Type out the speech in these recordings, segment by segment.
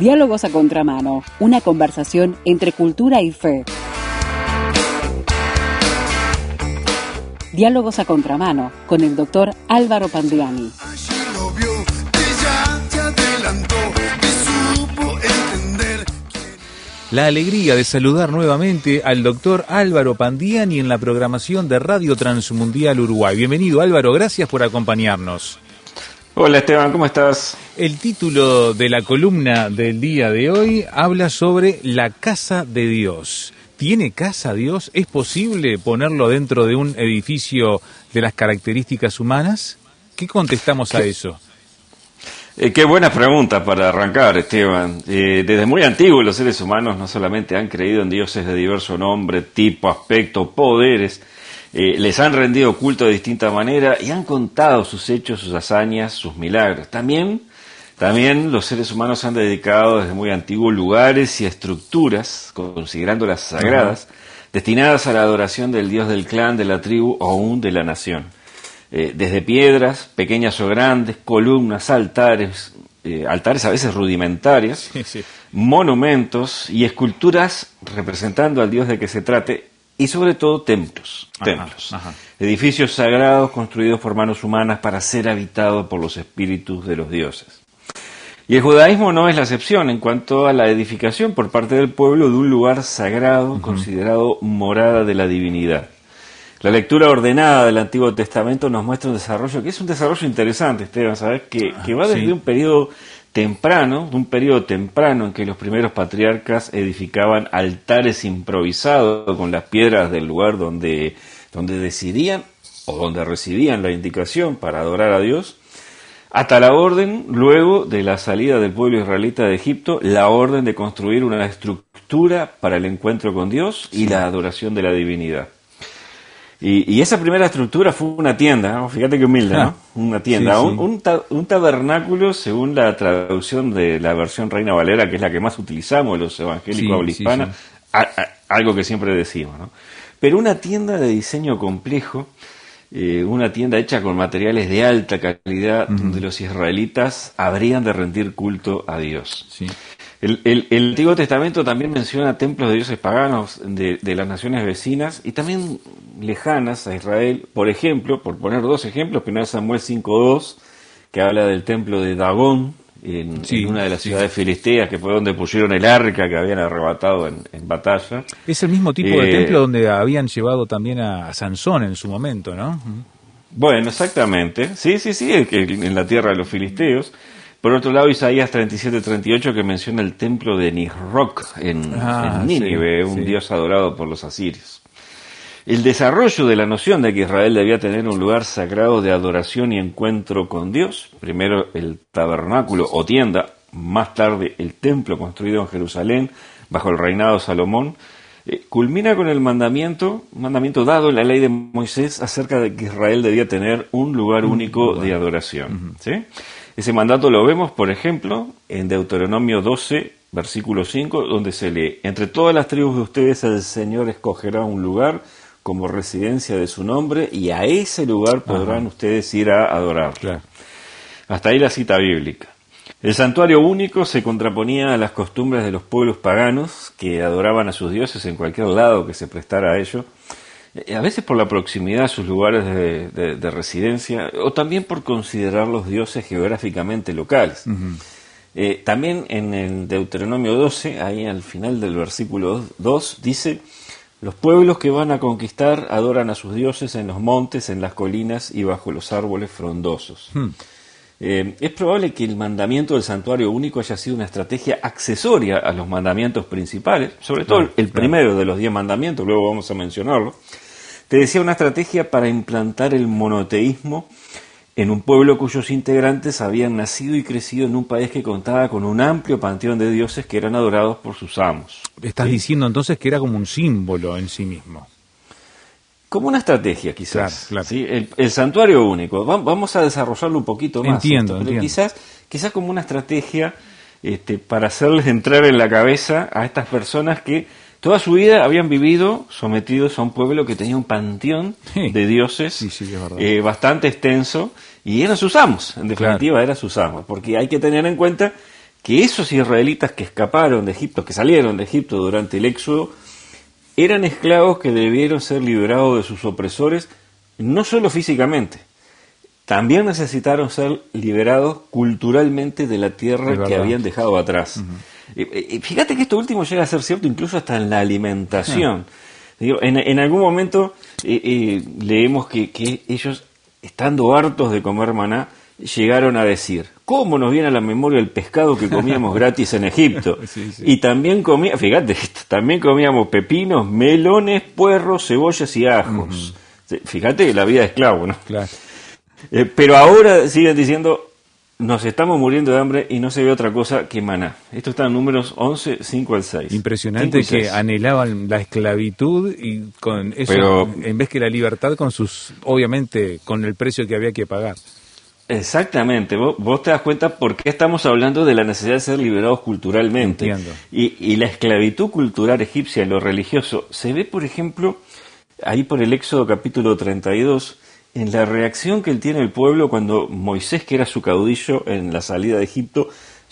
Diálogos a Contramano, una conversación entre cultura y fe. Diálogos a Contramano con el doctor Álvaro Pandiani. La alegría de saludar nuevamente al doctor Álvaro Pandiani en la programación de Radio Transmundial Uruguay. Bienvenido Álvaro, gracias por acompañarnos. Hola Esteban, ¿cómo estás? El título de la columna del día de hoy habla sobre la casa de Dios. ¿Tiene casa Dios? ¿Es posible ponerlo dentro de un edificio de las características humanas? ¿Qué contestamos a eso? Eh, qué buena pregunta para arrancar, Esteban. Eh, desde muy antiguo los seres humanos no solamente han creído en dioses de diverso nombre, tipo, aspecto, poderes, eh, les han rendido culto de distinta manera y han contado sus hechos, sus hazañas, sus milagros. También, también los seres humanos han dedicado desde muy antiguo lugares y estructuras, considerándolas sagradas, destinadas a la adoración del dios del clan, de la tribu o aún de la nación. Eh, desde piedras, pequeñas o grandes, columnas, altares, eh, altares a veces rudimentarios, monumentos y esculturas representando al dios de que se trate, y sobre todo templos, templos, edificios sagrados construidos por manos humanas para ser habitados por los espíritus de los dioses. Y el judaísmo no es la excepción en cuanto a la edificación por parte del pueblo de un lugar sagrado considerado morada de la divinidad. La lectura ordenada del Antiguo Testamento nos muestra un desarrollo que es un desarrollo interesante, Esteban, ¿sabes? Que, que va desde un periodo temprano, de un periodo temprano en que los primeros patriarcas edificaban altares improvisados con las piedras del lugar donde, donde decidían o donde recibían la indicación para adorar a Dios, hasta la orden, luego de la salida del pueblo israelita de Egipto, la orden de construir una estructura para el encuentro con Dios y la adoración de la divinidad. Y, esa primera estructura fue una tienda, fíjate qué humilde, ¿no? Ah. Una tienda, Un, tabernáculo según la traducción de la versión Reina Valera, que es la que más utilizamos los evangélicos habla hispana, algo que siempre decimos, ¿no? Pero una tienda de diseño complejo, eh, una tienda hecha con materiales de alta calidad, donde los israelitas habrían de rendir culto a Dios. El, Antiguo Testamento también menciona templos de dioses paganos de, las naciones vecinas y también lejanas a Israel. Por ejemplo, por poner dos ejemplos, primero Samuel 5.2, que habla del templo de Dagón, en, una de las ciudades filisteas, que fue donde pusieron el arca que habían arrebatado en, batalla. Es el mismo tipo de eh, templo donde habían llevado también a, Sansón en su momento, ¿no? Bueno, exactamente. Sí, sí, sí, en la tierra de los filisteos. Por otro lado, Isaías 37-38 que menciona el templo de Nisroch en, ah, Nínive, un dios adorado por los asirios. El desarrollo de la noción de que Israel debía tener un lugar sagrado de adoración y encuentro con Dios, primero el tabernáculo o tienda, más tarde el templo construido en Jerusalén bajo el reinado de Salomón, eh, culmina con el mandamiento, mandamiento dado en la ley de Moisés acerca de que Israel debía tener un lugar único de adoración. ¿sí? Ese mandato lo vemos, por ejemplo, en Deuteronomio 12, versículo 5, donde se lee, entre todas las tribus de ustedes el Señor escogerá un lugar como residencia de su nombre y a ese lugar podrán ustedes ir a adorar. Hasta ahí la cita bíblica. El santuario único se contraponía a las costumbres de los pueblos paganos que adoraban a sus dioses en cualquier lado que se prestara a ello a veces por la proximidad a sus lugares de, residencia o también por considerar los dioses geográficamente locales. Eh, también en el Deuteronomio 12, ahí al final del versículo 2, dice, los pueblos que van a conquistar adoran a sus dioses en los montes, en las colinas y bajo los árboles frondosos. Hmm. Eh, es probable que el mandamiento del santuario único haya sido una estrategia accesoria a los mandamientos principales, sobre todo el primero de los diez mandamientos, luego vamos a mencionarlo. Te decía una estrategia para implantar el monoteísmo en un pueblo cuyos integrantes habían nacido y crecido en un país que contaba con un amplio panteón de dioses que eran adorados por sus amos. Estás diciendo entonces que era como un símbolo en sí mismo. Como una estrategia, quizás. El, santuario único. vamos a desarrollarlo un poquito más. Entiendo, entiendo. Quizás, quizás como una estrategia este, para hacerles entrar en la cabeza a estas personas que toda su vida habían vivido sometidos a un pueblo que tenía un panteón de dioses eh, bastante extenso y eran sus amos, en definitiva eran sus amos, porque hay que tener en cuenta que esos israelitas que escaparon de Egipto, que salieron de Egipto durante el éxodo, eran esclavos que debieron ser liberados de sus opresores, no solo físicamente, también necesitaron ser liberados culturalmente de la tierra que habían dejado atrás. Fíjate que esto último llega a ser cierto incluso hasta en la alimentación. en, algún momento eh, eh, leemos que, que ellos, estando hartos de comer maná, llegaron a decir, ¿cómo nos viene a la memoria el pescado que comíamos gratis en Egipto? Y también comía, fíjate, también comíamos pepinos, melones, puerros, cebollas y ajos. Fíjate que la vida es esclavo, ¿no? Claro. Eh, pero ahora siguen diciendo, nos estamos muriendo de hambre y no se ve otra cosa que maná. Esto está en números 11, 5 al 6. Impresionante que anhelaban la esclavitud y con eso, en vez que la libertad, con sus, obviamente, con el precio que había que pagar. Exactamente, vos, te das cuenta por qué estamos hablando de la necesidad de ser liberados culturalmente. Y, y, la esclavitud cultural egipcia, lo religioso, se ve, por ejemplo, ahí por el Éxodo capítulo 32, en la reacción que él tiene el pueblo cuando Moisés, que era su caudillo en la salida de Egipto,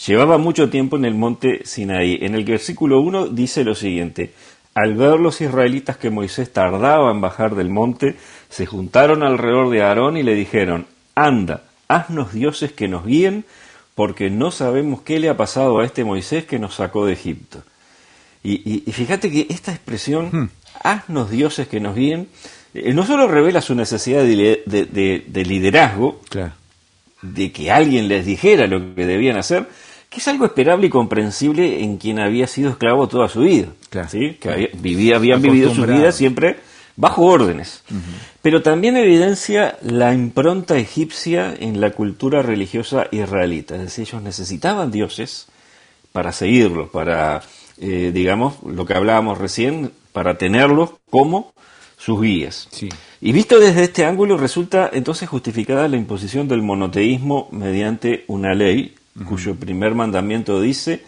llevaba mucho tiempo en el monte Sinaí. En el versículo 1 dice lo siguiente, al ver los israelitas que Moisés tardaba en bajar del monte, se juntaron alrededor de Aarón y le dijeron, anda, haznos dioses que nos guíen, porque no sabemos qué le ha pasado a este Moisés que nos sacó de Egipto. Y, fíjate que esta expresión, hmm. haznos dioses que nos guíen, no solo revela su necesidad de, liderazgo, de que alguien les dijera lo que debían hacer, que es algo esperable y comprensible en quien había sido esclavo toda su vida, que vivía, habían vivido su vida siempre bajo órdenes. Pero también evidencia la impronta egipcia en la cultura religiosa israelita, es decir, ellos necesitaban dioses para seguirlos, para, eh, digamos, lo que hablábamos recién, para tenerlos como sus guías. Y visto desde este ángulo, resulta entonces justificada la imposición del monoteísmo mediante una ley cuyo primer mandamiento dice,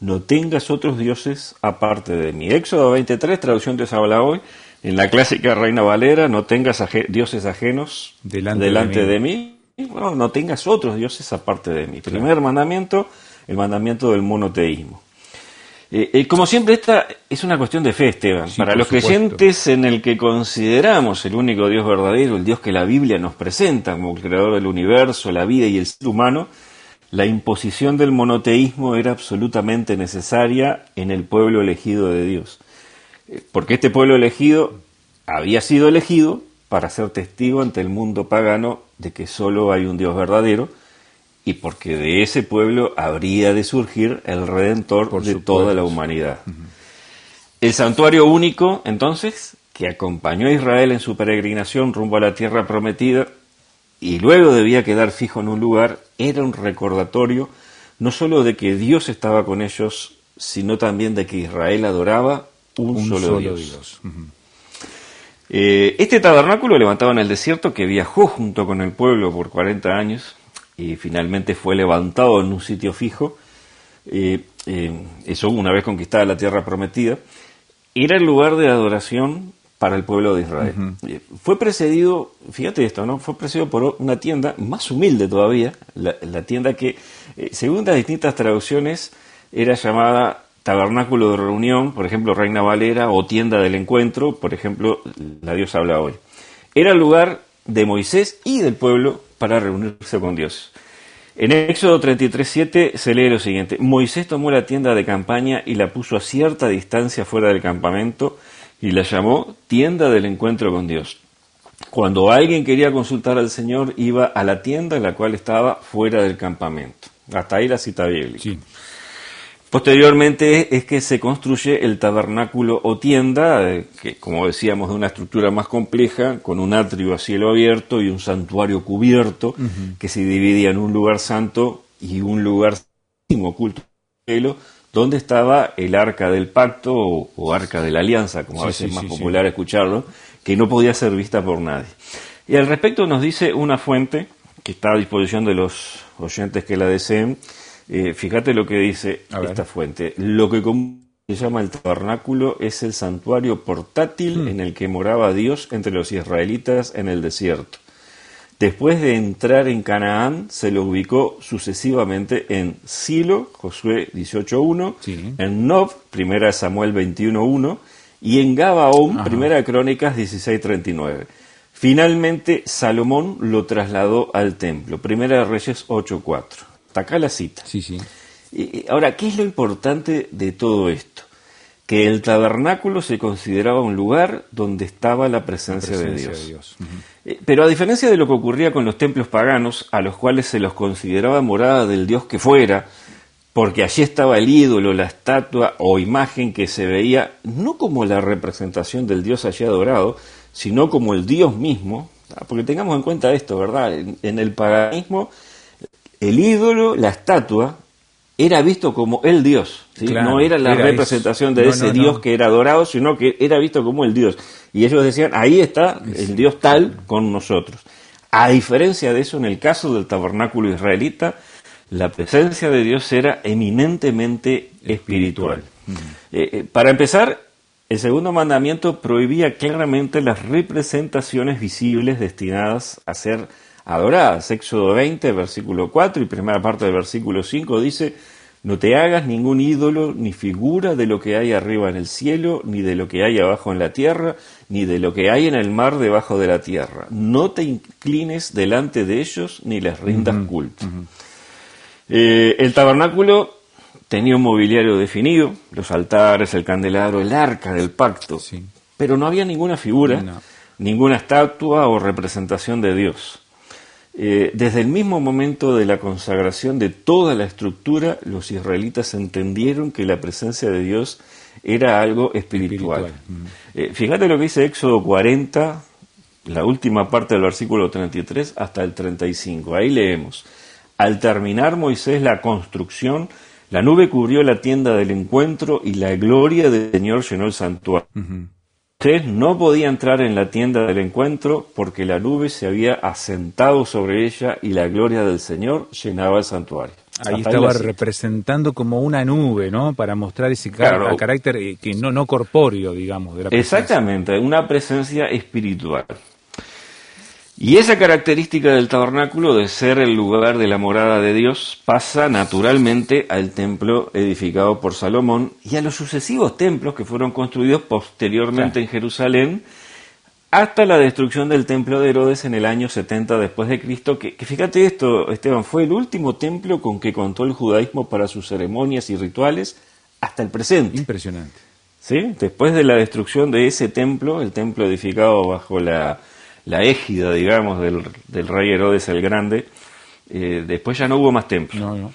no tengas otros dioses aparte de mí. Éxodo 23, traducción de Sabala hoy, en la clásica Reina Valera, no tengas dioses ajenos delante, de mí. no tengas otros dioses aparte de mí. Primer mandamiento, el mandamiento del monoteísmo. Eh, eh, como siempre, esta es una cuestión de fe, Esteban. Para los creyentes en el que consideramos el único Dios verdadero, el Dios que la Biblia nos presenta como el creador del universo, la vida y el ser humano, la imposición del monoteísmo era absolutamente necesaria en el pueblo elegido de Dios. Eh, porque este pueblo elegido había sido elegido para ser testigo ante el mundo pagano de que solo hay un Dios verdadero y porque de ese pueblo habría de surgir el redentor de toda la humanidad. El santuario único, entonces, que acompañó a Israel en su peregrinación rumbo a la tierra prometida y luego debía quedar fijo en un lugar, era un recordatorio no solo de que Dios estaba con ellos, sino también de que Israel adoraba un, solo, Dios. Eh, este tabernáculo levantado en el desierto que viajó junto con el pueblo por 40 años, y finalmente fue levantado en un sitio fijo, eh, eh, eso una vez conquistada la tierra prometida, era el lugar de adoración para el pueblo de Israel. Eh, fue precedido, fíjate esto, ¿no? Fue precedido por una tienda más humilde todavía, la, tienda que, según las distintas traducciones, era llamada tabernáculo de reunión, por ejemplo, Reina Valera, o tienda del encuentro, por ejemplo, la Dios habla hoy. Era el lugar de Moisés y del pueblo para reunirse con Dios. En Éxodo 33.7 se lee lo siguiente, Moisés tomó la tienda de campaña y la puso a cierta distancia fuera del campamento y la llamó tienda del encuentro con Dios. Cuando alguien quería consultar al Señor iba a la tienda en la cual estaba fuera del campamento. Hasta ahí la cita bíblica. Posteriormente es que se construye el tabernáculo o tienda, eh, que como decíamos de una estructura más compleja, con un atrio a cielo abierto y un santuario cubierto, que se dividía en un lugar santo y un lugar oculto donde estaba el arca del pacto o, arca de la alianza, como a veces es más popular escucharlo, que no podía ser vista por nadie. Y al respecto nos dice una fuente que está a disposición de los oyentes que la deseen, eh, fíjate lo que dice esta fuente. Lo que se llama el tabernáculo es el santuario portátil hmm. en el que moraba Dios entre los israelitas en el desierto. Después de entrar en Canaán, se lo ubicó sucesivamente en Silo, Josué 18.1, Sí. en Nob, primera Samuel 21.1, y en Gabaón, primera Crónicas 16.39. Finalmente, Salomón lo trasladó al templo, primera de Reyes 8.4. Hasta acá la cita. Sí, sí. Y- Ahora, ¿qué es lo importante de todo esto? Que el tabernáculo se consideraba un lugar donde estaba la presencia, Presencia de Dios. de Dios. Ujú. Eh, Pero a diferencia de lo que ocurría con los templos paganos, a los cuales se los consideraba morada del dios que fuera, porque allí estaba el ídolo, la estatua o imagen que se veía no como la representación del dios allí adorado, sino como el dios mismo, porque tengamos en cuenta esto, ¿verdad? En, en el paganismo, el ídolo, la estatua, era visto como el dios, ¿sí? Claro, no era la era representación de No, ese no, dios no. que era adorado, sino que era visto como el dios. Y ellos decían, ahí está el dios tal con nosotros. A diferencia de eso, en el caso del tabernáculo israelita, la presencia de Dios era eminentemente espiritual. Eh, eh, para empezar, el segundo mandamiento prohibía claramente las representaciones visibles destinadas a ser adoradas. Éxodo 20, versículo 4 y primera parte del versículo 5 dice, no te hagas ningún ídolo ni figura de lo que hay arriba en el cielo, ni de lo que hay abajo en la tierra, ni de lo que hay en el mar debajo de la tierra. No te inclines delante de ellos ni les rindas culto. Eh, el tabernáculo tenía un mobiliario definido, los altares, el candelabro, el arca del pacto, Sí. pero no había ninguna figura, No. ninguna estatua o representación de Dios. Eh, desde el mismo momento de la consagración de toda la estructura, los israelitas entendieron que la presencia de Dios era algo espiritual. Espiritual, mm. Eh, fíjate lo que dice Éxodo 40, la última parte del versículo 33 hasta el 35. Ahí leemos. Al terminar Moisés la construcción, la nube cubrió la tienda del encuentro y la gloria del Señor llenó el santuario. Moisés no podía entrar en la tienda del encuentro porque la nube se había asentado sobre ella y la gloria del Señor llenaba el santuario. Ahí Hasta estaba representando como una nube, ¿no? Para mostrar ese car- Claro. carácter eh, que no, no corpóreo, digamos, de la presencia. Exactamente, una presencia espiritual. Y esa característica del tabernáculo de ser el lugar de la morada de Dios pasa naturalmente al templo edificado por Salomón y a los sucesivos templos que fueron construidos posteriormente Claro. en Jerusalén hasta la destrucción del templo de Herodes en el año 70 después de Cristo, que, que fíjate esto, Esteban, fue el último templo con que contó el judaísmo para sus ceremonias y rituales hasta el presente. Impresionante. ¿sí? Después de la destrucción de ese templo, el templo edificado bajo la, la égida, digamos, del, del rey Herodes el Grande, eh, después ya no hubo más. No, no.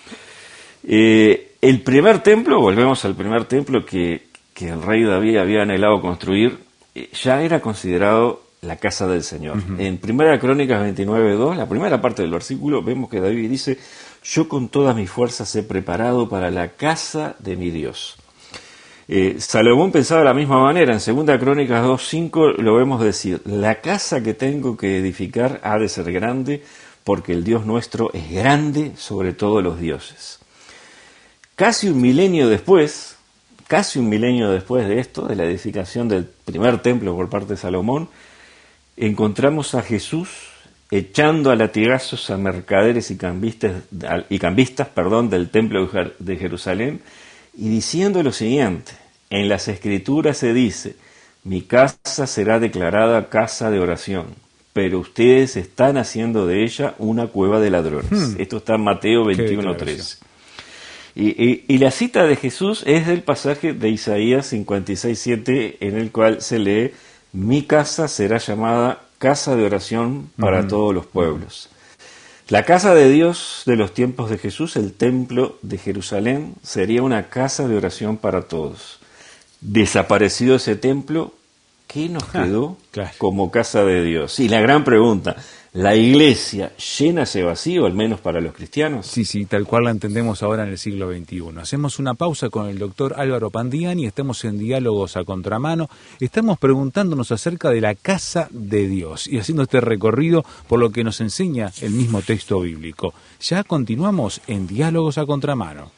Eh, el primer templo, volvemos al primer templo que, que el rey David había anhelado construir, eh, ya era considerado la casa del Señor. En Primera Crónicas 29.2, la primera parte del versículo, vemos que David dice, yo con todas mis fuerzas he preparado para la casa de mi Dios. Eh, Salomón pensaba de la misma manera, en Segunda Crónicas 2.5 lo vemos decir, la casa que tengo que edificar ha de ser grande, porque el Dios nuestro es grande sobre todos los dioses. Casi un milenio después, casi un milenio después de esto, de la edificación del primer templo por parte de Salomón, encontramos a Jesús echando a latigazos a mercaderes y cambistas, y cambistas perdón, del templo de Jer- de Jerusalén y diciendo lo siguiente, en las escrituras se dice, mi casa será declarada casa de oración, pero ustedes están haciendo de ella una cueva de ladrones. Esto está en Mateo Qué 21.3. declaración. Y, y- y la cita de Jesús es del pasaje de Isaías 56.7 en el cual se lee, mi casa será llamada casa de oración para todos los pueblos. La casa de Dios de los tiempos de Jesús, el templo de Jerusalén, sería una casa de oración para todos. Desaparecido ese templo, ¿qué nos Ah, quedó claro. como casa de Dios? Y la gran pregunta, ¿la iglesia llena ese vacío, al menos para los cristianos? Sí, sí, tal cual la entendemos ahora en el siglo XXI. Hacemos una pausa con el doctor Álvaro Pandiani, estamos en diálogos a contramano, estamos preguntándonos acerca de la casa de Dios y haciendo este recorrido por lo que nos enseña el mismo texto bíblico. Ya continuamos en diálogos a contramano.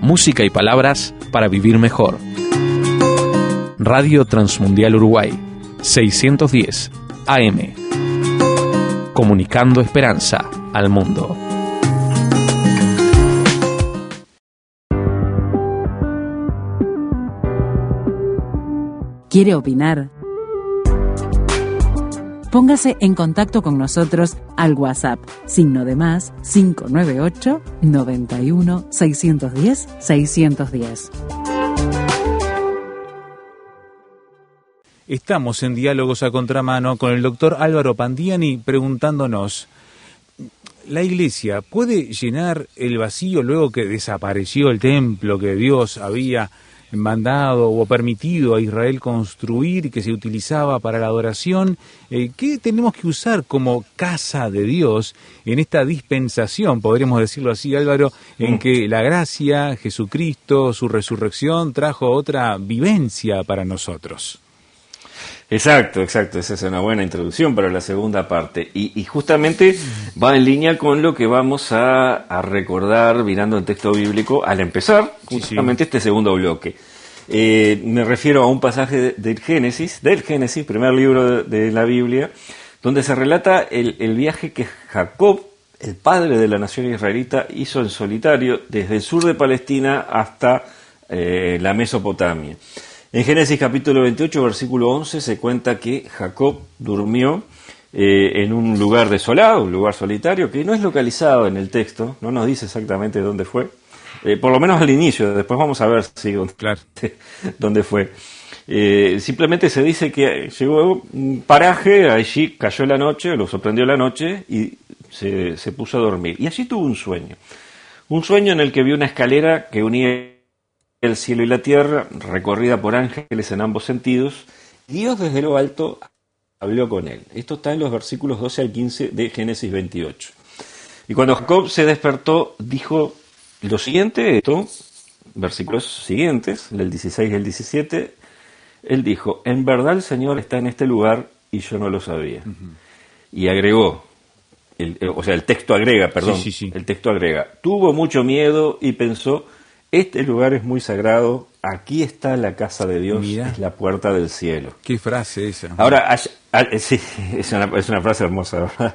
Música y palabras para vivir mejor. Radio Transmundial Uruguay, 610 AM. comunicando esperanza al mundo. ¿Quiere opinar? Póngase en contacto con nosotros al WhatsApp, signo de más 598 91 610 610. Estamos en Diálogos a Contramano con el doctor Álvaro Pandiani preguntándonos, ¿la iglesia puede llenar el vacío luego que desapareció el templo que Dios había mandado o permitido a Israel construir y que se utilizaba para la adoración, eh, ¿qué tenemos que usar como casa de Dios en esta dispensación, podríamos decirlo así, Álvaro, en que la gracia, Jesucristo, su resurrección trajo otra vivencia para nosotros? Exacto, exacto. Esa es una buena introducción para la segunda parte. Y, y justamente va en línea con lo que vamos a, a recordar mirando el texto bíblico al empezar Sí, sí. justamente este segundo bloque. Eh, me refiero a un pasaje de- del Génesis, del Génesis, primer libro de, de la Biblia, donde se relata el, el viaje que Jacob, el padre de la nación israelita, hizo en solitario desde el sur de Palestina hasta eh, la Mesopotamia. En Génesis capítulo 28, versículo 11, se cuenta que Jacob durmió eh, en un lugar desolado, un lugar solitario, que no es localizado en el texto, no nos dice exactamente dónde fue, eh, por lo menos al inicio, después vamos a ver si dónde, Claro. dónde fue. Eh, simplemente se dice que llegó un paraje, allí cayó la noche, lo sorprendió la noche y se, se puso a dormir. Y allí tuvo un sueño. Un sueño en el que vio una escalera que unía el cielo y la tierra, recorrida por ángeles en ambos sentidos. Dios desde lo alto habló con él. Esto está en los versículos 12 al 15 de Génesis 28. Y cuando Jacob se despertó, dijo lo siguiente, esto, versículos siguientes, el 16 y el 17, él dijo, en verdad el Señor está en este lugar y yo no lo sabía. Y agregó, el- eh, o sea, el texto agrega, perdón, Sí, sí, sí. el texto agrega, tuvo mucho miedo y pensó, este lugar es muy sagrado, aquí está la casa de Dios, es la puerta del cielo. ¿Qué frase esa? Ahora, allá- sí, es una, es una frase hermosa, ¿verdad?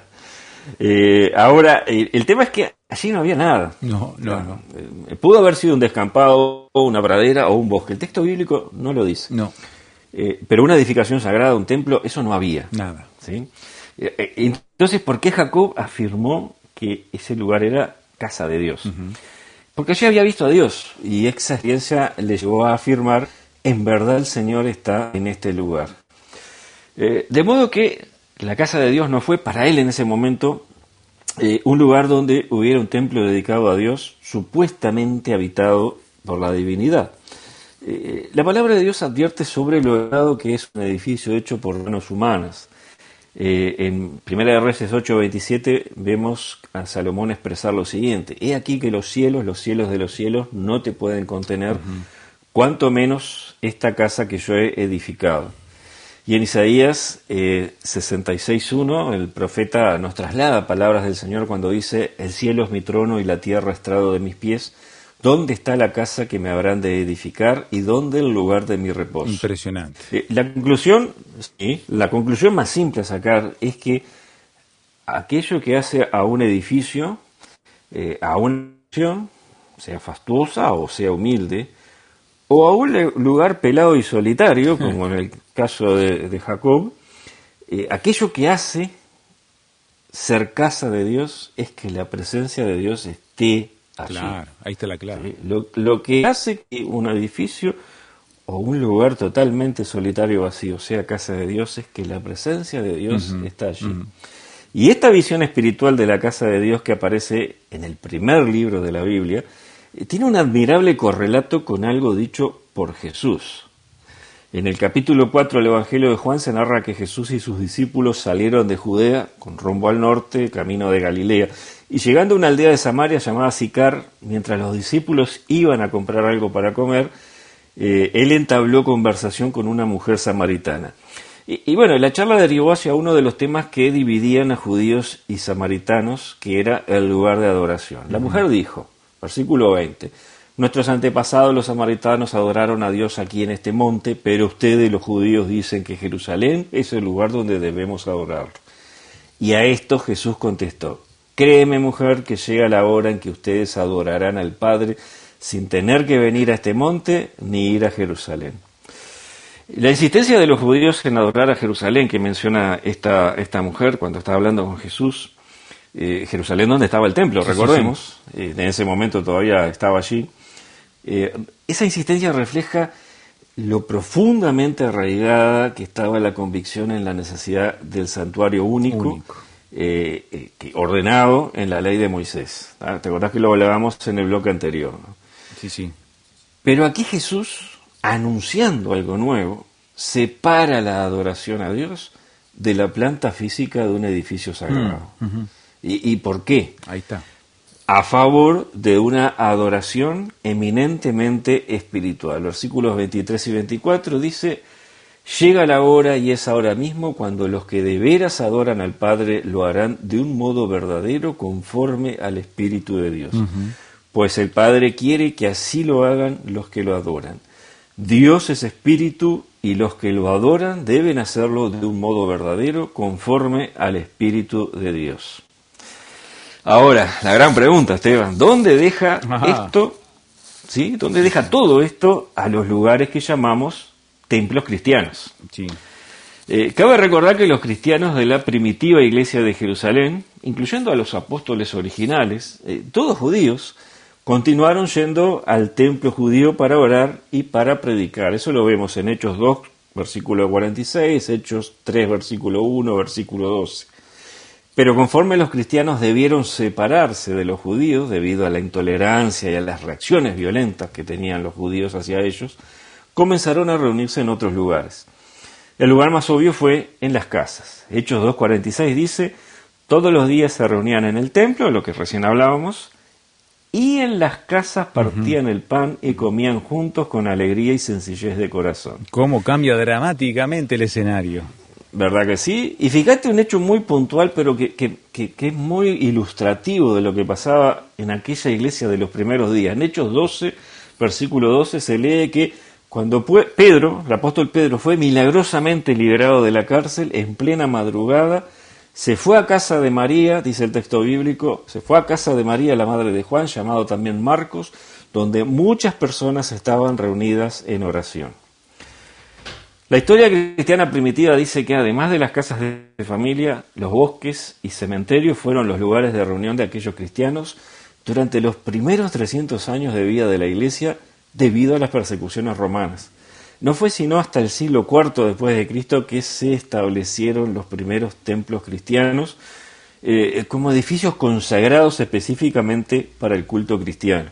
Eh, ahora, eh, el tema es que allí no había nada. No, no, no. Eh, pudo haber sido un descampado, una pradera o un bosque. El texto bíblico no lo dice. No, Eh, pero una edificación sagrada, un templo, eso no había. nada. ¿sí? Entonces, ¿por qué Jacob afirmó que ese lugar era casa de Dios? Porque allí había visto a Dios y esa experiencia le llevó a afirmar, en verdad el Señor está en este lugar. Eh, de modo que la casa de Dios no fue para él en ese momento eh, un lugar donde hubiera un templo dedicado a Dios, supuestamente habitado por la divinidad. Eh, la palabra de Dios advierte sobre lo elevado que es un edificio hecho por manos humanas. Eh, en Primera de Reyes 8:27 vemos a Salomón expresar lo siguiente: He aquí que los cielos, los cielos de los cielos, no te pueden contener, cuanto menos esta casa que yo he edificado. Y en Isaías eh, 66.1 el profeta nos traslada palabras del Señor cuando dice, el cielo es mi trono y la tierra estrado de mis pies, ¿dónde está la casa que me habrán de edificar y dónde el lugar de mi reposo? Impresionante. Eh, La conclusión, sí, la conclusión más simple a sacar es que aquello que hace a un edificio, eh, a una nación, sea fastuosa o sea humilde, o a un lugar pelado y solitario, como en el caso de, de Jacob, eh, aquello que hace ser casa de Dios es que la presencia de Dios esté allí. Claro, ahí está la clave. Sí, Lo, lo que hace que un edificio o un lugar totalmente solitario vacío sea casa de Dios es que la presencia de Dios está allí. Y esta visión espiritual de la casa de Dios que aparece en el primer libro de la Biblia eh, tiene un admirable correlato con algo dicho por Jesús. En el capítulo 4 del Evangelio de Juan se narra que Jesús y sus discípulos salieron de Judea con rumbo al norte, camino de Galilea, y llegando a una aldea de Samaria llamada Sicar, mientras los discípulos iban a comprar algo para comer, eh, él entabló conversación con una mujer samaritana. Y, y bueno, la charla derivó hacia uno de los temas que dividían a judíos y samaritanos, que era el lugar de adoración. La mujer dijo, versículo 20, Nuestros antepasados los samaritanos adoraron a Dios aquí en este monte, pero ustedes los judíos dicen que Jerusalén es el lugar donde debemos adorarlo. Y a esto Jesús contestó, Créeme mujer que llega la hora en que ustedes adorarán al Padre sin tener que venir a este monte ni ir a Jerusalén. La insistencia de los judíos en adorar a Jerusalén que menciona esta, esta mujer cuando está hablando con Jesús, eh, Jerusalén donde estaba el templo, recordemos, eh, en ese momento todavía estaba allí, eh, esa insistencia refleja lo profundamente arraigada que estaba la convicción en la necesidad del santuario único, ordenado en la ley de Moisés. ¿Ah? ¿Te acordás que lo hablábamos en el bloque anterior? Sí, sí. Pero aquí Jesús, anunciando algo nuevo, separa la adoración a Dios de la planta física de un edificio sagrado. Mm, ¿Y, por qué? Ahí está. A favor de una adoración eminentemente espiritual. Versículos 23 y 24 dice, llega la hora y es ahora mismo cuando los que de veras adoran al Padre lo harán de un modo verdadero conforme al Espíritu de Dios. Pues el Padre quiere que así lo hagan los que lo adoran. Dios es espíritu y los que lo adoran deben hacerlo de un modo verdadero conforme al espíritu de Dios. Ahora, la gran pregunta, Esteban, ¿dónde deja esto, sí? ¿Dónde deja todo esto a los lugares que llamamos templos cristianos? Sí. Eh, cabe recordar que los cristianos de la primitiva iglesia de Jerusalén, incluyendo a los apóstoles originales, eh, todos judíos, continuaron yendo al templo judío para orar y para predicar. Eso lo vemos en Hechos 2, versículo 46, Hechos 3, versículo 1, versículo 12. Pero conforme los cristianos debieron separarse de los judíos debido a la intolerancia y a las reacciones violentas que tenían los judíos hacia ellos, comenzaron a reunirse en otros lugares. El lugar más obvio fue en las casas. Hechos 2.46 dice, todos los días se reunían en el templo, lo que recién hablábamos, y en las casas partían el pan y comían juntos con alegría y sencillez de corazón. ¿Cómo cambia dramáticamente el escenario? ¿Verdad que sí? Y fíjate un hecho muy puntual, pero que, que, que, es muy ilustrativo de lo que pasaba en aquella iglesia de los primeros días. En Hechos 12, versículo 12, se lee que cuando Pedro, el apóstol Pedro, fue milagrosamente liberado de la cárcel en plena madrugada, se fue a casa de María, dice el texto bíblico, se fue a casa de María, la madre de Juan, llamado también Marcos, donde muchas personas estaban reunidas en oración. La historia cristiana primitiva dice que además de las casas de familia, los bosques y cementerios fueron los lugares de reunión de aquellos cristianos durante los primeros 300 años de vida de la Iglesia debido a las persecuciones romanas. No fue sino hasta el siglo IV después de Cristo que se establecieron los primeros templos cristianos eh, como edificios consagrados específicamente para el culto cristiano.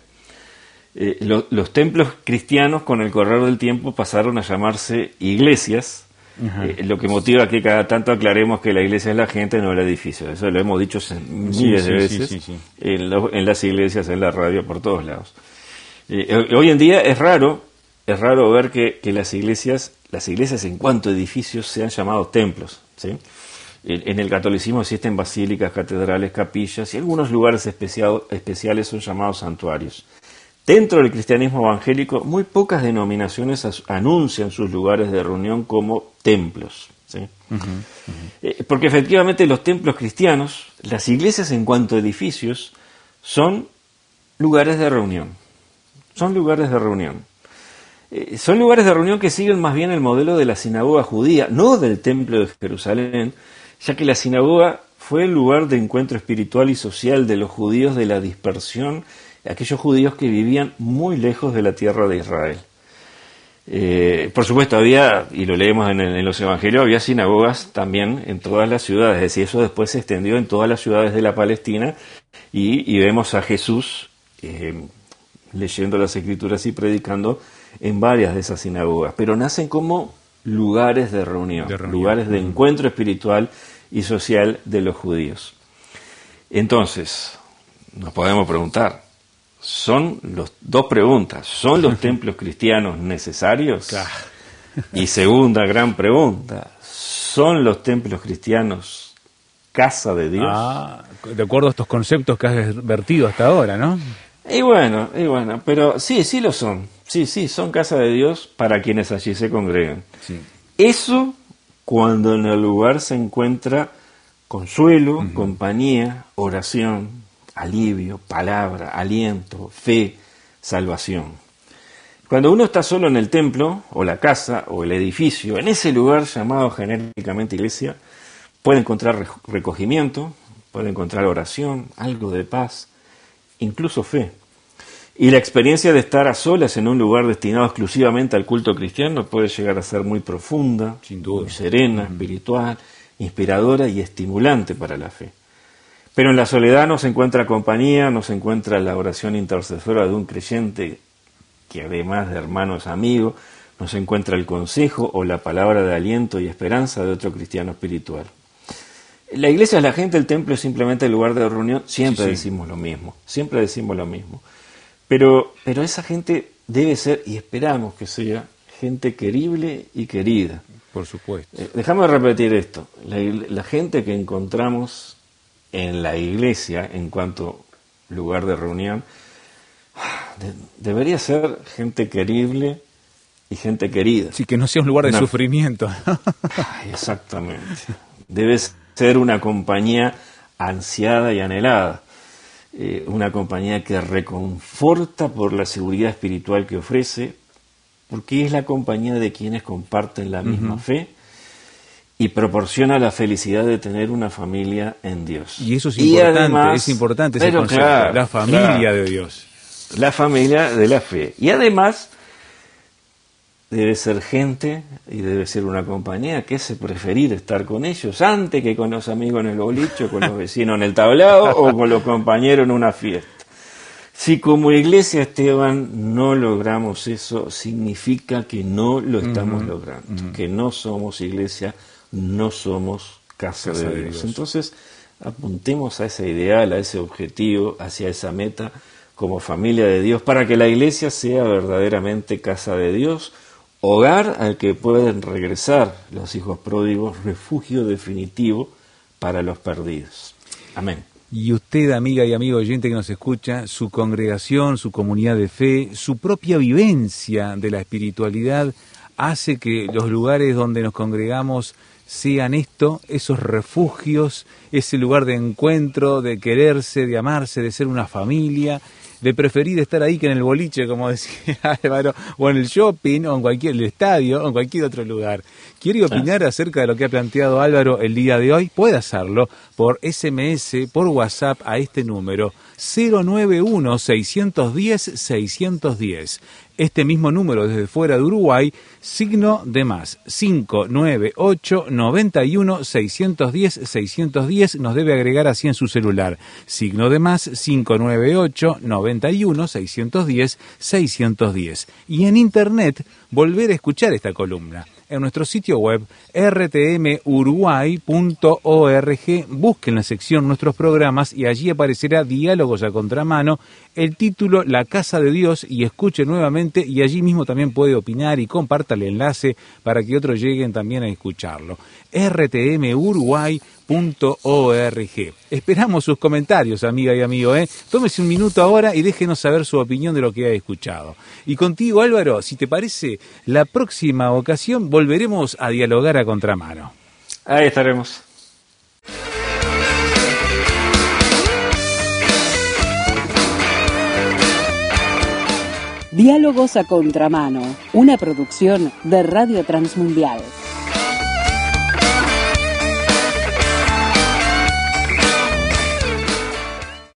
Eh, los templos cristianos con el correr del tiempo pasaron a llamarse iglesias, eh, lo que motiva que cada tanto aclaremos que la iglesia es la gente, no el edificio. Eso lo hemos dicho miles de veces en, en, las iglesias, en la radio, por todos lados. hoy en día es raro es raro ver que, las iglesias, las iglesias en cuanto a edificios sean llamados templos. ¿sí? En, el catolicismo existen basílicas, catedrales, capillas y algunos lugares especiales son llamados santuarios. Dentro del cristianismo evangélico, muy pocas denominaciones anuncian sus lugares de reunión como templos. ¿sí? Eh, porque efectivamente los templos cristianos, las iglesias en cuanto a edificios, son lugares de reunión. Son lugares de reunión. Eh, son lugares de reunión que siguen más bien el modelo de la sinagoga judía, no del templo de Jerusalén, ya que la sinagoga fue el lugar de encuentro espiritual y social de los judíos de la dispersión, aquellos judíos que vivían muy lejos de la tierra de Israel. Eh, por supuesto, había, y lo leemos en, los evangelios, había sinagogas también en todas las ciudades, es decir, eso después se extendió en todas las ciudades de la Palestina y, vemos a Jesús eh, leyendo las escrituras y predicando en varias de esas sinagogas, pero nacen como lugares de reunión, lugares de encuentro espiritual y social de los judíos. Entonces, nos podemos preguntar, son los dos preguntas, ¿son los templos cristianos necesarios? Y segunda gran pregunta, ¿son los templos cristianos casa de Dios? Ah, de acuerdo a estos conceptos que has vertido hasta ahora, ¿no? Y bueno, y bueno, pero sí, sí lo son. Sí, sí, son casa de Dios para quienes allí se congregan. Eso cuando en el lugar se encuentra consuelo, compañía, oración, alivio, palabra, aliento, fe, salvación. Cuando uno está solo en el templo, o la casa, o el edificio, en ese lugar llamado genéricamente iglesia, puede encontrar recogimiento, puede encontrar oración, algo de paz, incluso fe. Y la experiencia de estar a solas en un lugar destinado exclusivamente al culto cristiano puede llegar a ser muy profunda, muy serena, espiritual, inspiradora y estimulante para la fe. Pero en la soledad no se encuentra compañía, no se encuentra la oración intercesora de un creyente que además de hermanos amigos, no se encuentra el consejo o la palabra de aliento y esperanza de otro cristiano espiritual. La iglesia es la gente, el templo es simplemente el lugar de reunión, siempre decimos lo mismo, siempre decimos lo mismo. Pero, pero esa gente debe ser, y esperamos que sea, gente querible y querida. Por supuesto. Eh, déjame repetir esto. La, gente que encontramos en la iglesia en cuanto lugar de reunión debería ser gente querible y gente querida. Sí, que no sea un lugar de sufrimiento. exactamente. Debe ser una compañía ansiada y anhelada. Eh, una compañía que reconforta por la seguridad espiritual que ofrece, porque es la compañía de quienes comparten la misma fe y proporciona la felicidad de tener una familia en Dios. Y eso es importante, es importante ese concepto, la familia de Dios. La familia de la fe. Y además debe ser gente y debe ser una compañía que se preferir estar con ellos antes que con los amigos en el bolicho, con los vecinos en el tablado o con los compañeros en una fiesta. Si como iglesia, Esteban, no logramos eso, significa que no lo estamos logrando, que no somos iglesia, no somos casa, de, Dios. Entonces, apuntemos a ese ideal, a ese objetivo, hacia esa meta como familia de Dios, para que la iglesia sea verdaderamente casa de Dios, hogar al que pueden regresar los hijos pródigos, refugio definitivo para los perdidos. Amén. Y usted, amiga y amigo oyente que nos escucha, su congregación, su comunidad de fe, su propia vivencia de la espiritualidad hace que los lugares donde nos congregamos sean esto, esos refugios, ese lugar de encuentro, de quererse, de amarse, de ser una familia, de preferir estar ahí que en el boliche, como decía Álvaro, o en el shopping, o en cualquier estadio, o en cualquier otro lugar. ¿Quiere opinar acerca de lo que ha planteado Álvaro el día de hoy? Puede hacerlo por SMS, por WhatsApp a este número 091 610 610 este mismo número desde fuera de Uruguay, signo de más 598 91 610 610 nos debe agregar así en su celular. Signo de más 598 91 610 610 y en internet volver a escuchar esta columna en nuestro sitio web rtmuruguay.org. Busquen la sección Nuestros programas y allí aparecerá Diálogos a Contramano, el título La Casa de Dios y escuche nuevamente y allí mismo también puede opinar y comparta el enlace para que otros lleguen también a escucharlo. rtmuruguay.org. Esperamos sus comentarios, amiga y amigo. ¿eh? Tómese un minuto ahora y déjenos saber su opinión de lo que ha escuchado. Y contigo, Álvaro, si te parece, la próxima ocasión volveremos a dialogar a contramano. Ahí estaremos. Diálogos a Contramano, una producción de Radio Transmundial.